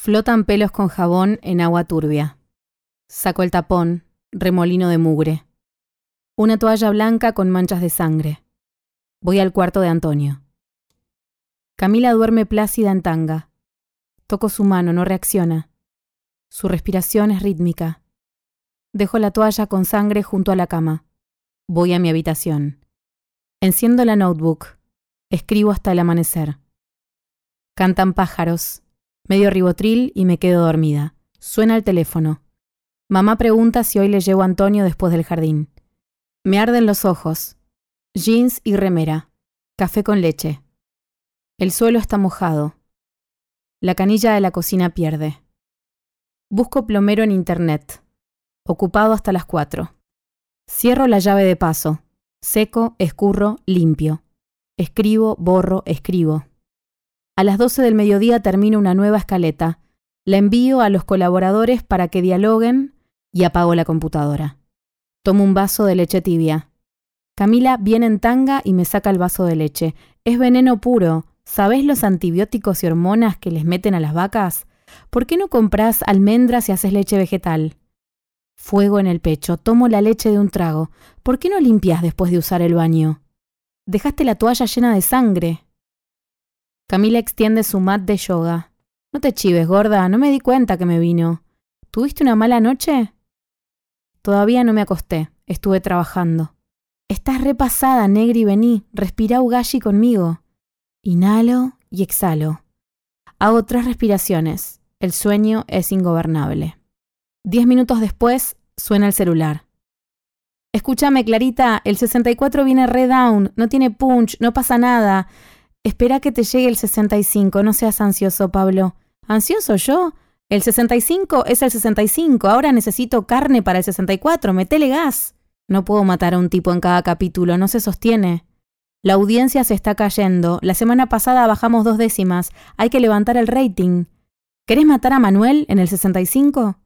Flotan pelos con jabón en agua turbia. Saco el tapón, remolino de mugre. Una toalla blanca con manchas de sangre. Voy al cuarto de Antonio. Camila duerme plácida en tanga. Toco su mano, no reacciona. Su respiración es rítmica. Dejo la toalla con sangre junto a la cama. Voy a mi habitación. Enciendo la notebook. Escribo hasta el amanecer. Cantan pájaros. Medio ribotril y me quedo dormida. Suena el teléfono. Mamá pregunta si hoy le llevo a Antonio después del jardín. Me arden los ojos. Jeans y remera. Café con leche. El suelo está mojado. La canilla de la cocina pierde. Busco plomero en internet. Ocupado hasta las cuatro. Cierro la llave de paso. Seco, escurro, limpio. Escribo, borro, escribo. A las 12 del mediodía termino una nueva escaleta. La envío a los colaboradores para que dialoguen y apago la computadora. Tomo un vaso de leche tibia. Camila viene en tanga y me saca el vaso de leche. Es veneno puro. ¿Sabés los antibióticos y hormonas que les meten a las vacas? ¿Por qué no compras almendras y haces leche vegetal? Fuego en el pecho, tomo la leche de un trago. ¿Por qué no limpias después de usar el baño? Dejaste la toalla llena de sangre. Camila extiende su mat de yoga. No te chives, gorda, no me di cuenta que me vino. ¿Tuviste una mala noche? Todavía no me acosté, estuve trabajando. Estás repasada, Negri, vení, respira Ugashi conmigo. Inhalo y exhalo. Hago tres respiraciones. El sueño es ingobernable. Diez minutos después, suena el celular. Escúchame, Clarita, el 64 viene re down, no tiene punch, no pasa nada. Espera que te llegue el 65, no seas ansioso, Pablo. ¿Ansioso yo? El 65 es el 65, ahora necesito carne para el 64, metele gas. No puedo matar a un tipo en cada capítulo, no se sostiene. La audiencia se está cayendo, la semana pasada bajamos dos décimas, hay que levantar el rating. ¿Querés matar a Manuel en el 65?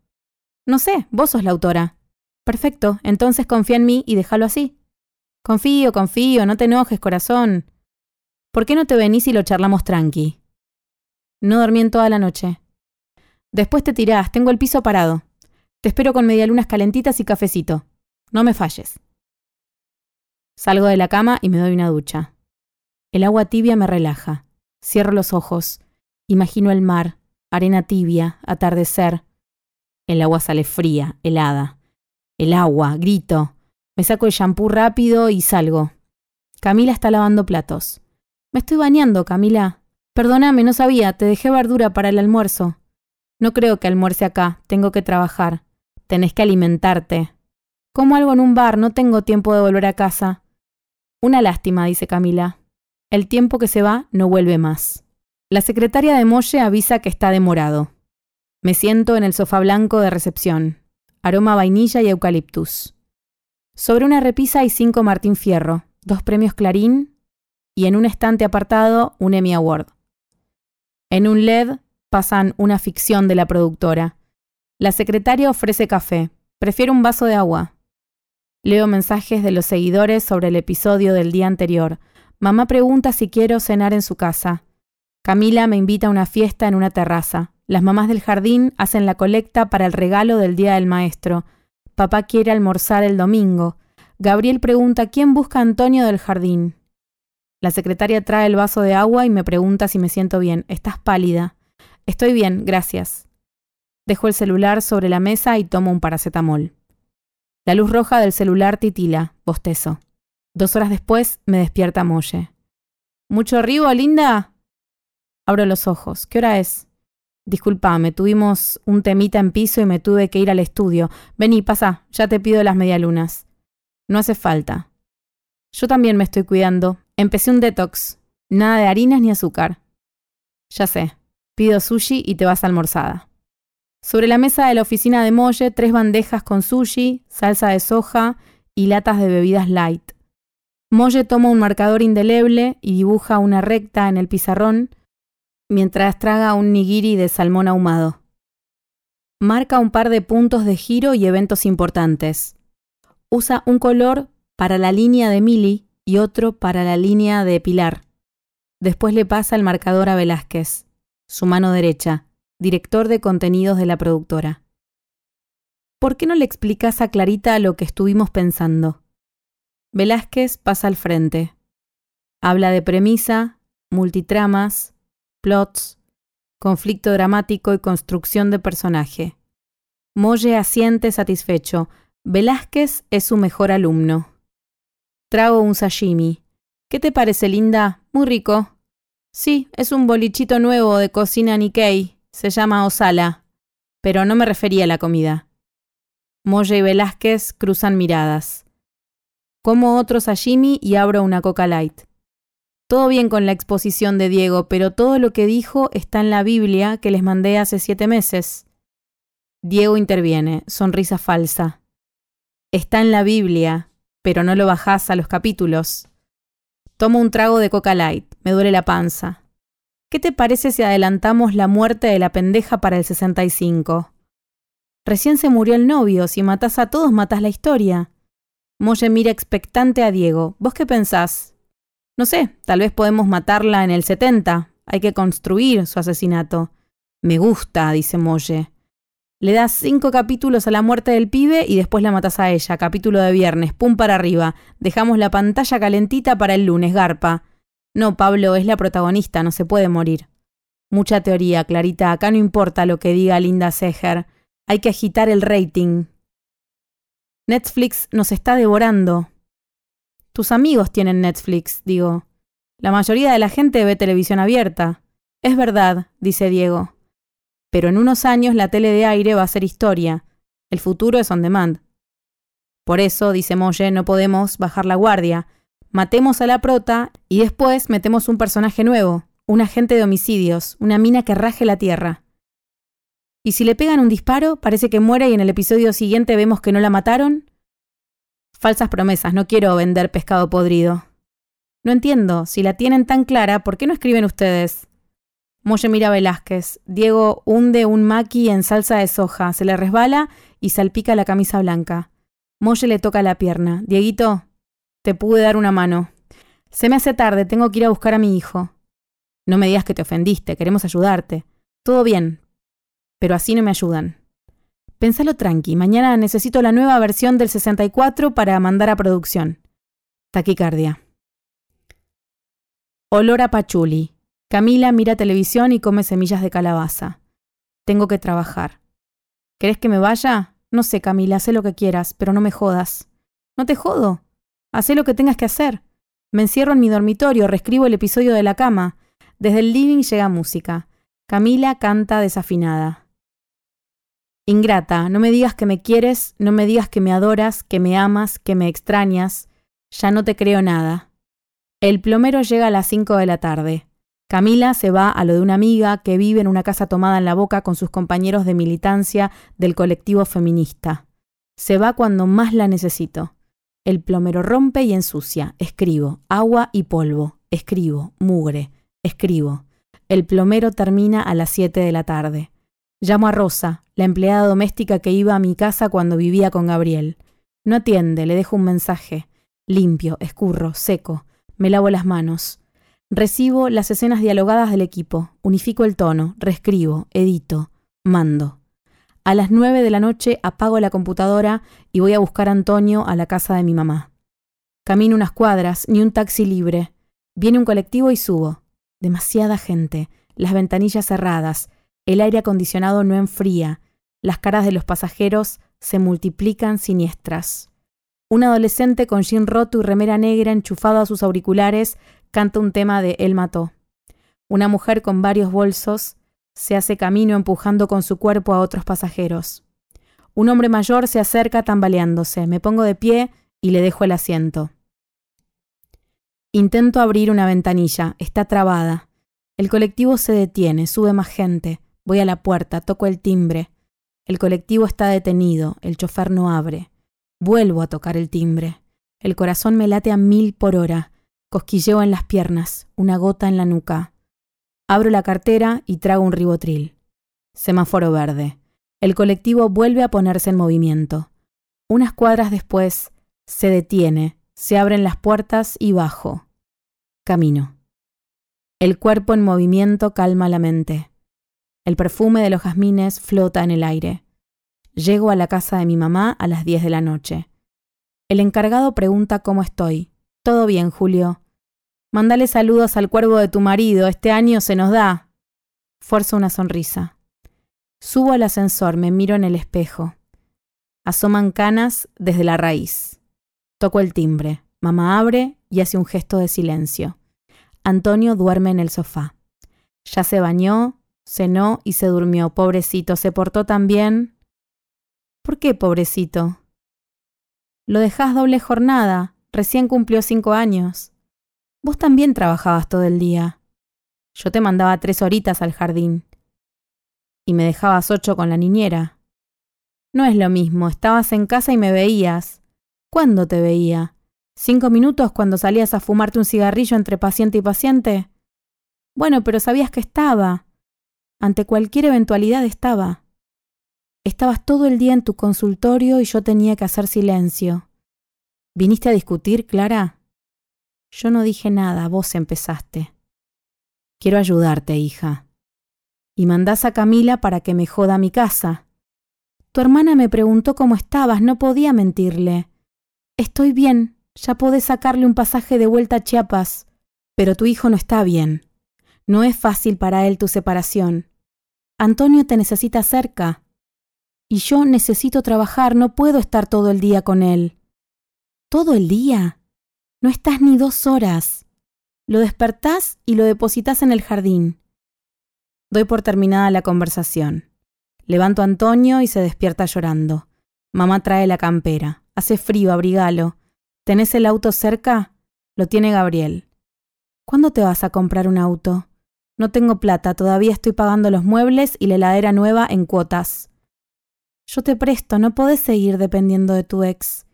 No sé, vos sos la autora. Perfecto, entonces confía en mí y déjalo así. Confío, confío, no te enojes, corazón. ¿Por qué no te venís y lo charlamos tranqui? No dormí en toda la noche. Después te tirás, tengo el piso parado. Te espero con medialunas calentitas y cafecito. No me falles. Salgo de la cama y me doy una ducha. El agua tibia me relaja. Cierro los ojos. Imagino el mar, arena tibia, atardecer. El agua sale fría, helada. El agua, grito. Me saco el shampoo rápido y salgo. Camila está lavando platos. Me estoy bañando, Camila. Perdóname, no sabía, te dejé verdura para el almuerzo. No creo que almuerce acá, tengo que trabajar. Tenés que alimentarte. Como algo en un bar, no tengo tiempo de volver a casa. Una lástima, dice Camila. El tiempo que se va no vuelve más. La secretaria de Molle avisa que está demorado. Me siento en el sofá blanco de recepción. Aroma vainilla y eucaliptus. Sobre una repisa hay cinco Martín Fierro, dos premios Clarín y en un estante apartado un Emmy Award. En un LED pasan una ficción de la productora. La secretaria ofrece café. Prefiero un vaso de agua. Leo mensajes de los seguidores sobre el episodio del día anterior. Mamá pregunta si quiero cenar en su casa. Camila me invita a una fiesta en una terraza. Las mamás del jardín hacen la colecta para el regalo del Día del Maestro. Papá quiere almorzar el domingo. Gabriel pregunta quién busca a Antonio del jardín. La secretaria trae el vaso de agua y me pregunta si me siento bien. Estás pálida. Estoy bien, gracias. Dejo el celular sobre la mesa y tomo un paracetamol. La luz roja del celular titila, bostezo. Dos horas después me despierta Molle. ¿Mucho arribo, linda? Abro los ojos. ¿Qué hora es? Disculpame, tuvimos un temita en piso y me tuve que ir al estudio. Vení, pasa, ya te pido las medialunas. No hace falta. Yo también me estoy cuidando. Empecé un detox. Nada de harinas ni azúcar. Ya sé. Pido sushi y te vas almorzada. Sobre la mesa de la oficina de Molle, tres bandejas con sushi, salsa de soja y latas de bebidas light. Molle toma un marcador indeleble y dibuja una recta en el pizarrón mientras traga un nigiri de salmón ahumado. Marca un par de puntos de giro y eventos importantes. Usa un color para la línea de Mili y otro para la línea de Pilar. Después le pasa el marcador a Velázquez, su mano derecha, director de contenidos de la productora. ¿Por qué no le explicas a Clarita lo que estuvimos pensando? Velázquez pasa al frente. Habla de premisa, multitramas, plots, conflicto dramático y construcción de personaje. Molle asiente satisfecho. Velázquez es su mejor alumno. Trago un sashimi. ¿Qué te parece, linda? Muy rico. Sí, es un bolichito nuevo de cocina Nikkei. Se llama Osala. Pero no me refería a la comida. Molle y Velázquez cruzan miradas. Como otro sashimi y abro una Coca Light. Todo bien con la exposición de Diego, pero todo lo que dijo está en la Biblia que les mandé hace siete meses. Diego interviene, sonrisa falsa. Está en la Biblia, pero no lo bajás a los capítulos. Tomo un trago de Coca Light, me duele la panza. ¿Qué te parece si adelantamos la muerte de la pendeja para el 65? Recién se murió el novio, si matás a todos matás la historia. Molle mira expectante a Diego. ¿Vos qué pensás? No sé, tal vez podemos matarla en el 70. Hay que construir su asesinato. Me gusta, dice Molle. Le das cinco capítulos a la muerte del pibe y después la matas a ella. Capítulo de viernes, pum para arriba. Dejamos la pantalla calentita para el lunes, garpa. No, Pablo, es la protagonista, no se puede morir. Mucha teoría, Clarita. Acá no importa lo que diga Linda Seger. Hay que agitar el rating. Netflix nos está devorando. Tus amigos tienen Netflix, digo. La mayoría de la gente ve televisión abierta. Es verdad, dice Diego. Pero en unos años la tele de aire va a ser historia. El futuro es on demand. Por eso, dice Molle, no podemos bajar la guardia. Matemos a la prota y después metemos un personaje nuevo, un agente de homicidios, una mina que raje la tierra. Y si le pegan un disparo, parece que muere y en el episodio siguiente vemos que no la mataron, Falsas promesas, no quiero vender pescado podrido. No entiendo, si la tienen tan clara, ¿por qué no escriben ustedes? Molle mira Velázquez. Diego hunde un maqui en salsa de soja, se le resbala y salpica la camisa blanca. Molle le toca la pierna. Dieguito, te pude dar una mano. Se me hace tarde, tengo que ir a buscar a mi hijo. No me digas que te ofendiste, queremos ayudarte. Todo bien, pero así no me ayudan. Pensalo tranqui, mañana necesito la nueva versión del 64 para mandar a producción. Taquicardia. Olor a pachuli. Camila mira televisión y come semillas de calabaza. Tengo que trabajar. ¿Querés que me vaya? No sé, Camila, haz lo que quieras, pero no me jodas. No te jodo. Haz lo que tengas que hacer. Me encierro en mi dormitorio, reescribo el episodio de la cama. Desde el living llega música. Camila canta desafinada. Ingrata, no me digas que me quieres, no me digas que me adoras, que me amas, que me extrañas. Ya no te creo nada. El plomero llega a las cinco de la tarde. Camila se va a lo de una amiga que vive en una casa tomada en la boca con sus compañeros de militancia del colectivo feminista. Se va cuando más la necesito. El plomero rompe y ensucia. Escribo. Agua y polvo. Escribo. Mugre. Escribo. El plomero termina a las siete de la tarde. Llamo a Rosa, la empleada doméstica que iba a mi casa cuando vivía con Gabriel. No atiende, le dejo un mensaje. Limpio, escurro, seco. Me lavo las manos. Recibo las escenas dialogadas del equipo, unifico el tono, reescribo, edito, mando. A las nueve de la noche apago la computadora y voy a buscar a Antonio a la casa de mi mamá. Camino unas cuadras, ni un taxi libre. Viene un colectivo y subo. Demasiada gente, las ventanillas cerradas, el aire acondicionado no enfría. Las caras de los pasajeros se multiplican siniestras. Un adolescente con jean roto y remera negra enchufado a sus auriculares canta un tema de Él mató. Una mujer con varios bolsos se hace camino empujando con su cuerpo a otros pasajeros. Un hombre mayor se acerca tambaleándose. Me pongo de pie y le dejo el asiento. Intento abrir una ventanilla. Está trabada. El colectivo se detiene, sube más gente. Voy a la puerta, toco el timbre. El colectivo está detenido, el chofer no abre. Vuelvo a tocar el timbre. El corazón me late a mil por hora. Cosquilleo en las piernas, una gota en la nuca. Abro la cartera y trago un ribotril. Semáforo verde. El colectivo vuelve a ponerse en movimiento. Unas cuadras después, se detiene, se abren las puertas y bajo. Camino. El cuerpo en movimiento calma la mente. El perfume de los jazmines flota en el aire. Llego a la casa de mi mamá a las 10 de la noche. El encargado pregunta cómo estoy. Todo bien, Julio. Mándale saludos al cuervo de tu marido, este año se nos da. Fuerzo una sonrisa. Subo al ascensor, me miro en el espejo. Asoman canas desde la raíz. Toco el timbre. Mamá abre y hace un gesto de silencio. Antonio duerme en el sofá. Ya se bañó, cenó y se durmió. Pobrecito, se portó tan bien. ¿Por qué, pobrecito? Lo dejás doble jornada. Recién cumplió cinco años. Vos también trabajabas todo el día. Yo te mandaba tres horitas al jardín. Y me dejabas ocho con la niñera. No es lo mismo, estabas en casa y me veías. ¿Cuándo te veía? ¿Cinco minutos cuando salías a fumarte un cigarrillo entre paciente y paciente? Bueno, pero sabías que estaba. Ante cualquier eventualidad estaba. Estabas todo el día en tu consultorio y yo tenía que hacer silencio. ¿Viniste a discutir, Clara? Yo no dije nada, vos empezaste. Quiero ayudarte, hija. Y mandás a Camila para que me joda mi casa. Tu hermana me preguntó cómo estabas, no podía mentirle. Estoy bien, ya podés sacarle un pasaje de vuelta a Chiapas. Pero tu hijo no está bien. No es fácil para él tu separación. Antonio te necesita cerca. Y yo necesito trabajar, no puedo estar todo el día con él. ¿Todo el día? No estás ni dos horas. Lo despertás y lo depositas en el jardín. Doy por terminada la conversación. Levanto a Antonio y se despierta llorando. Mamá trae la campera. Hace frío, abrigalo. ¿Tenés el auto cerca? Lo tiene Gabriel. ¿Cuándo te vas a comprar un auto? No tengo plata, todavía estoy pagando los muebles y la heladera nueva en cuotas. Yo te presto, no podés seguir dependiendo de tu ex.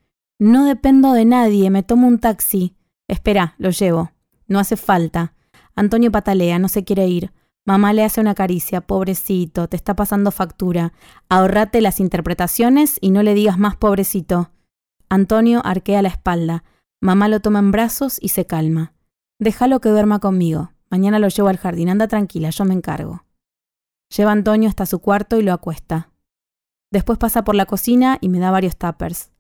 No dependo de nadie, me tomo un taxi. Espera, lo llevo. No hace falta. Antonio patalea, no se quiere ir. Mamá le hace una caricia, pobrecito, te está pasando factura. Ahorrate las interpretaciones y no le digas más pobrecito. Antonio arquea la espalda. Mamá lo toma en brazos y se calma. Déjalo que duerma conmigo. Mañana lo llevo al jardín. Anda tranquila, yo me encargo. Lleva Antonio hasta su cuarto y lo acuesta. Después pasa por la cocina y me da varios tuppers.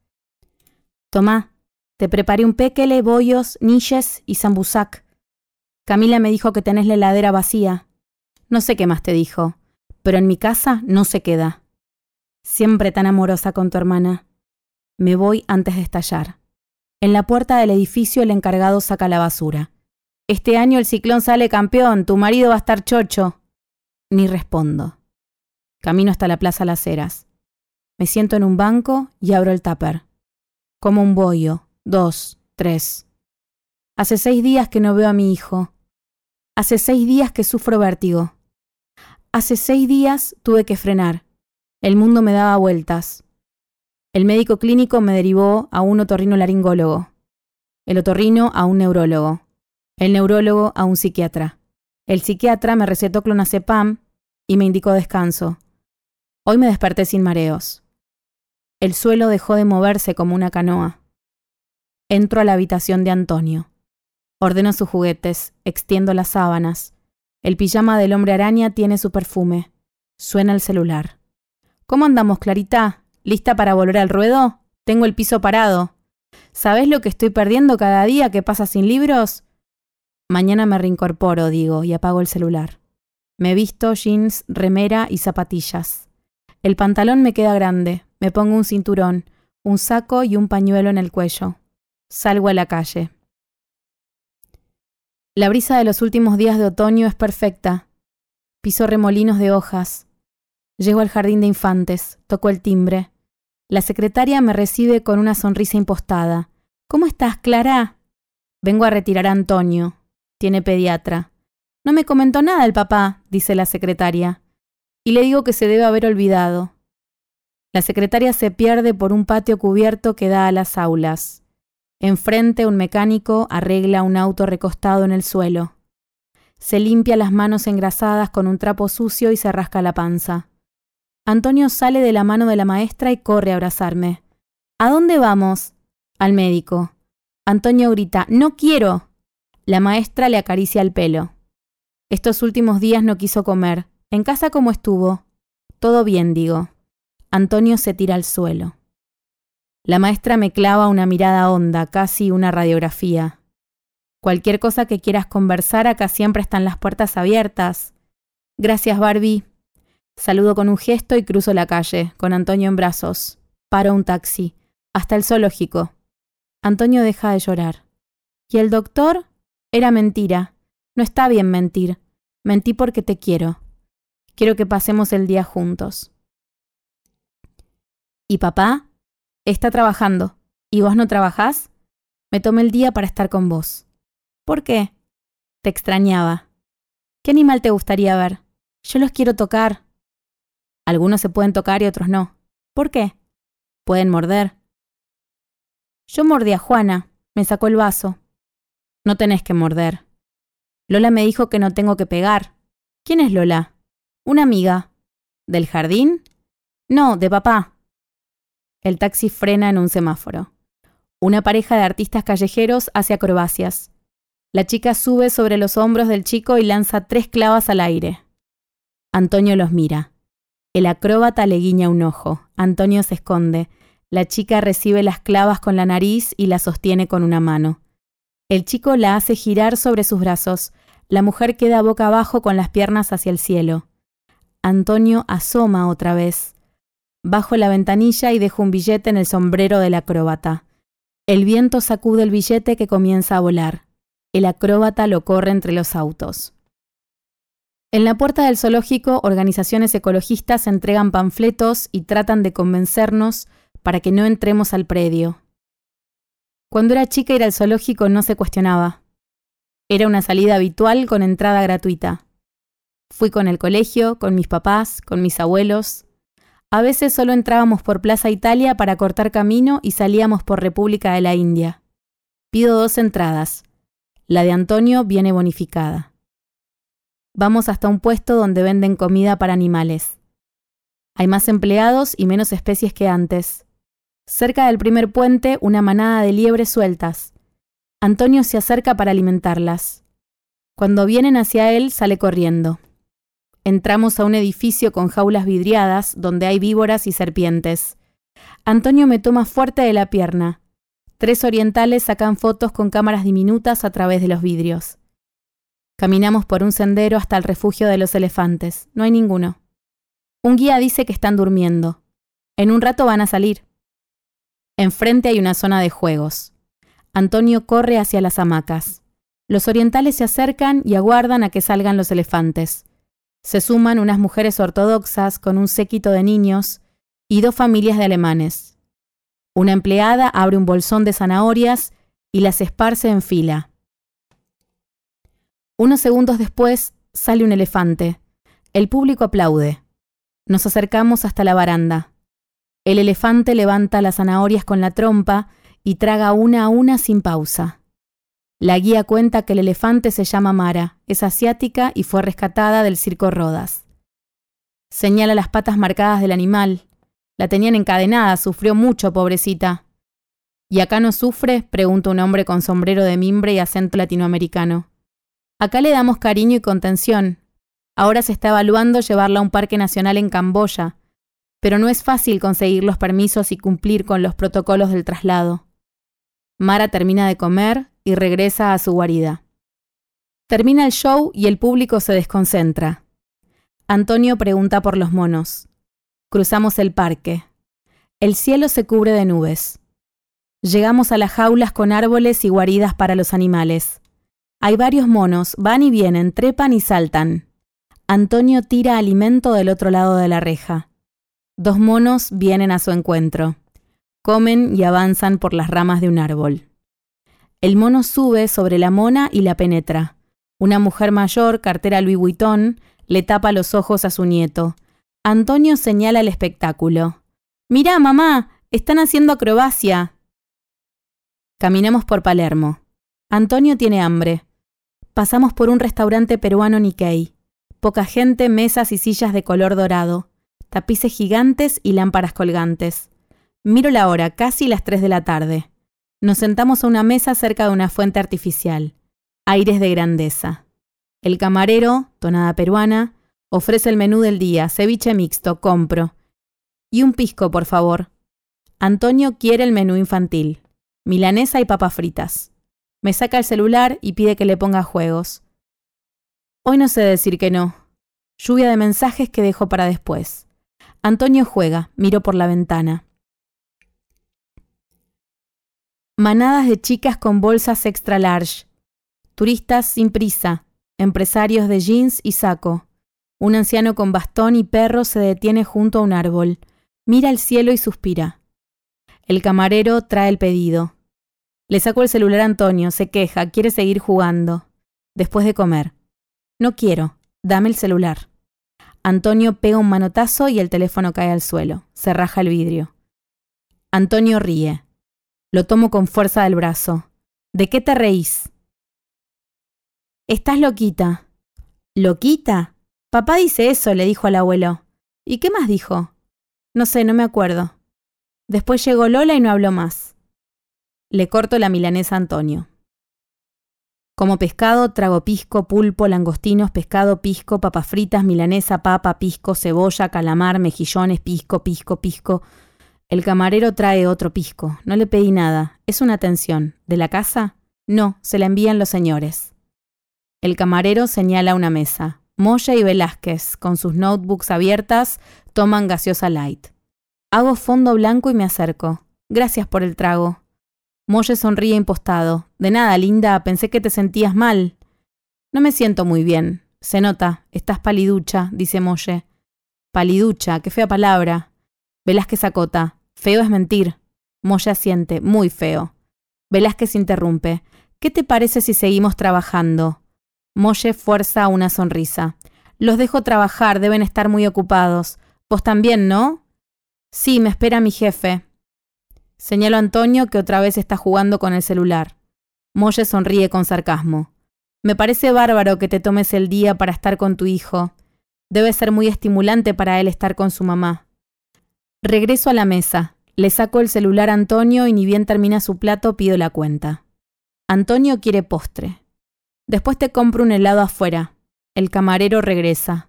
Tomá, te preparé un péquele, bollos, niches y zambusac. Camila me dijo que tenés la heladera vacía. No sé qué más te dijo, pero en mi casa no se queda. Siempre tan amorosa con tu hermana. Me voy antes de estallar. En la puerta del edificio el encargado saca la basura. Este año el ciclón sale campeón, tu marido va a estar chocho. Ni respondo. Camino hasta la Plaza Las Heras. Me siento en un banco y abro el tupper como un bollo, dos, tres. Hace seis días que no veo a mi hijo. Hace seis días que sufro vértigo. Hace seis días tuve que frenar. El mundo me daba vueltas. El médico clínico me derivó a un otorrino laringólogo. El otorrino a un neurólogo. El neurólogo a un psiquiatra. El psiquiatra me recetó clonazepam y me indicó descanso. Hoy me desperté sin mareos. El suelo dejó de moverse como una canoa. Entro a la habitación de Antonio. Ordeno sus juguetes, extiendo las sábanas. El pijama del hombre araña tiene su perfume. Suena el celular. ¿Cómo andamos, Clarita? ¿Lista para volver al ruedo? Tengo el piso parado. ¿Sabes lo que estoy perdiendo cada día que pasa sin libros? Mañana me reincorporo, digo, y apago el celular. Me visto jeans, remera y zapatillas. El pantalón me queda grande, me pongo un cinturón, un saco y un pañuelo en el cuello. Salgo a la calle. La brisa de los últimos días de otoño es perfecta. Piso remolinos de hojas. Llego al jardín de infantes, toco el timbre. La secretaria me recibe con una sonrisa impostada. ¿Cómo estás, Clara? Vengo a retirar a Antonio. Tiene pediatra. No me comentó nada el papá, dice la secretaria. Y le digo que se debe haber olvidado. La secretaria se pierde por un patio cubierto que da a las aulas. Enfrente un mecánico arregla un auto recostado en el suelo. Se limpia las manos engrasadas con un trapo sucio y se rasca la panza. Antonio sale de la mano de la maestra y corre a abrazarme. ¿A dónde vamos? Al médico. Antonio grita, No quiero. La maestra le acaricia el pelo. Estos últimos días no quiso comer, ¿En casa cómo estuvo? Todo bien, digo. Antonio se tira al suelo. La maestra me clava una mirada honda, casi una radiografía. Cualquier cosa que quieras conversar, acá siempre están las puertas abiertas. Gracias, Barbie. Saludo con un gesto y cruzo la calle, con Antonio en brazos. Paro un taxi. Hasta el zoológico. Antonio deja de llorar. ¿Y el doctor? Era mentira. No está bien mentir. Mentí porque te quiero. Quiero que pasemos el día juntos. ¿Y papá? Está trabajando. ¿Y vos no trabajás? Me tomé el día para estar con vos. ¿Por qué? Te extrañaba. ¿Qué animal te gustaría ver? Yo los quiero tocar. Algunos se pueden tocar y otros no. ¿Por qué? Pueden morder. Yo mordí a Juana. Me sacó el vaso. No tenés que morder. Lola me dijo que no tengo que pegar. ¿Quién es Lola? Una amiga. ¿Del jardín? No, de papá. El taxi frena en un semáforo. Una pareja de artistas callejeros hace acrobacias. La chica sube sobre los hombros del chico y lanza tres clavas al aire. Antonio los mira. El acróbata le guiña un ojo. Antonio se esconde. La chica recibe las clavas con la nariz y la sostiene con una mano. El chico la hace girar sobre sus brazos. La mujer queda boca abajo con las piernas hacia el cielo. Antonio asoma otra vez. Bajo la ventanilla y dejo un billete en el sombrero del acróbata. El viento sacude el billete que comienza a volar. El acróbata lo corre entre los autos. En la puerta del zoológico, organizaciones ecologistas entregan panfletos y tratan de convencernos para que no entremos al predio. Cuando era chica ir al zoológico no se cuestionaba. Era una salida habitual con entrada gratuita. Fui con el colegio, con mis papás, con mis abuelos. A veces solo entrábamos por Plaza Italia para cortar camino y salíamos por República de la India. Pido dos entradas. La de Antonio viene bonificada. Vamos hasta un puesto donde venden comida para animales. Hay más empleados y menos especies que antes. Cerca del primer puente, una manada de liebres sueltas. Antonio se acerca para alimentarlas. Cuando vienen hacia él, sale corriendo. Entramos a un edificio con jaulas vidriadas donde hay víboras y serpientes. Antonio me toma fuerte de la pierna. Tres orientales sacan fotos con cámaras diminutas a través de los vidrios. Caminamos por un sendero hasta el refugio de los elefantes. No hay ninguno. Un guía dice que están durmiendo. En un rato van a salir. Enfrente hay una zona de juegos. Antonio corre hacia las hamacas. Los orientales se acercan y aguardan a que salgan los elefantes. Se suman unas mujeres ortodoxas con un séquito de niños y dos familias de alemanes. Una empleada abre un bolsón de zanahorias y las esparce en fila. Unos segundos después sale un elefante. El público aplaude. Nos acercamos hasta la baranda. El elefante levanta las zanahorias con la trompa y traga una a una sin pausa. La guía cuenta que el elefante se llama Mara, es asiática y fue rescatada del circo Rodas. Señala las patas marcadas del animal. La tenían encadenada, sufrió mucho, pobrecita. ¿Y acá no sufre? pregunta un hombre con sombrero de mimbre y acento latinoamericano. Acá le damos cariño y contención. Ahora se está evaluando llevarla a un parque nacional en Camboya, pero no es fácil conseguir los permisos y cumplir con los protocolos del traslado. Mara termina de comer y regresa a su guarida. Termina el show y el público se desconcentra. Antonio pregunta por los monos. Cruzamos el parque. El cielo se cubre de nubes. Llegamos a las jaulas con árboles y guaridas para los animales. Hay varios monos, van y vienen, trepan y saltan. Antonio tira alimento del otro lado de la reja. Dos monos vienen a su encuentro. Comen y avanzan por las ramas de un árbol. El mono sube sobre la mona y la penetra. Una mujer mayor, cartera Louis Vuitton, le tapa los ojos a su nieto. Antonio señala el espectáculo. Mirá, mamá, están haciendo acrobacia. Caminamos por Palermo. Antonio tiene hambre. Pasamos por un restaurante peruano Nikkei. Poca gente, mesas y sillas de color dorado tapices gigantes y lámparas colgantes. Miro la hora, casi las 3 de la tarde. Nos sentamos a una mesa cerca de una fuente artificial. Aires de grandeza. El camarero, tonada peruana, Ofrece el menú del día, ceviche mixto, compro. Y un pisco, por favor. Antonio quiere el menú infantil. Milanesa y papas fritas. Me saca el celular y pide que le ponga juegos. Hoy no sé decir que no. Lluvia de mensajes que dejo para después. Antonio juega, miro por la ventana. Manadas de chicas con bolsas extra large. Turistas sin prisa. Empresarios de jeans y saco. Un anciano con bastón y perro se detiene junto a un árbol. Mira el cielo y suspira. El camarero trae el pedido. Le saco el celular a Antonio, se queja, quiere seguir jugando. Después de comer. No quiero, dame el celular. Antonio pega un manotazo y el teléfono cae al suelo. Se raja el vidrio. Antonio ríe. Lo tomo con fuerza del brazo. ¿De qué te reís? Estás loquita. ¿Loquita? Papá dice eso, le dijo al abuelo. ¿Y qué más dijo? No sé, no me acuerdo. Después llegó Lola y no habló más. Le corto la milanesa a Antonio. Como pescado, trago pisco, pulpo, langostinos, pescado, pisco, papas fritas, milanesa, papa, pisco, cebolla, calamar, mejillones, pisco, pisco, pisco. El camarero trae otro pisco. No le pedí nada. Es una atención. ¿De la casa? No, se la envían los señores. El camarero señala una mesa. Moya y Velázquez, con sus notebooks abiertas, toman gaseosa light. Hago fondo blanco y me acerco. Gracias por el trago. Molle sonríe impostado. De nada, linda, pensé que te sentías mal. No me siento muy bien. Se nota, estás paliducha, dice Molle. Paliducha, qué fea palabra. Velázquez acota. Feo es mentir. Molle asiente, muy feo. Velázquez interrumpe. ¿Qué te parece si seguimos trabajando? Molle fuerza una sonrisa. Los dejo trabajar, deben estar muy ocupados. Vos también, ¿no? Sí, me espera mi jefe. Señalo a Antonio que otra vez está jugando con el celular. Molle sonríe con sarcasmo. Me parece bárbaro que te tomes el día para estar con tu hijo. Debe ser muy estimulante para él estar con su mamá. Regreso a la mesa. Le saco el celular a Antonio y ni bien termina su plato pido la cuenta. Antonio quiere postre. Después te compro un helado afuera. El camarero regresa.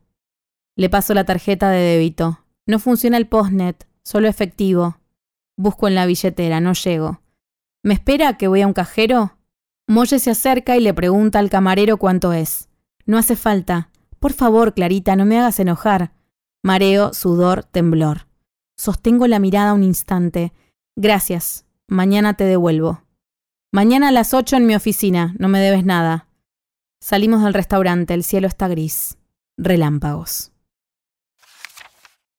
Le paso la tarjeta de débito. No funciona el postnet, solo efectivo. Busco en la billetera, no llego. ¿Me espera que voy a un cajero? Molle se acerca y le pregunta al camarero cuánto es. No hace falta. Por favor, Clarita, no me hagas enojar. Mareo, sudor, temblor. Sostengo la mirada un instante. Gracias. Mañana te devuelvo. Mañana a las ocho en mi oficina. No me debes nada. Salimos del restaurante. El cielo está gris. Relámpagos.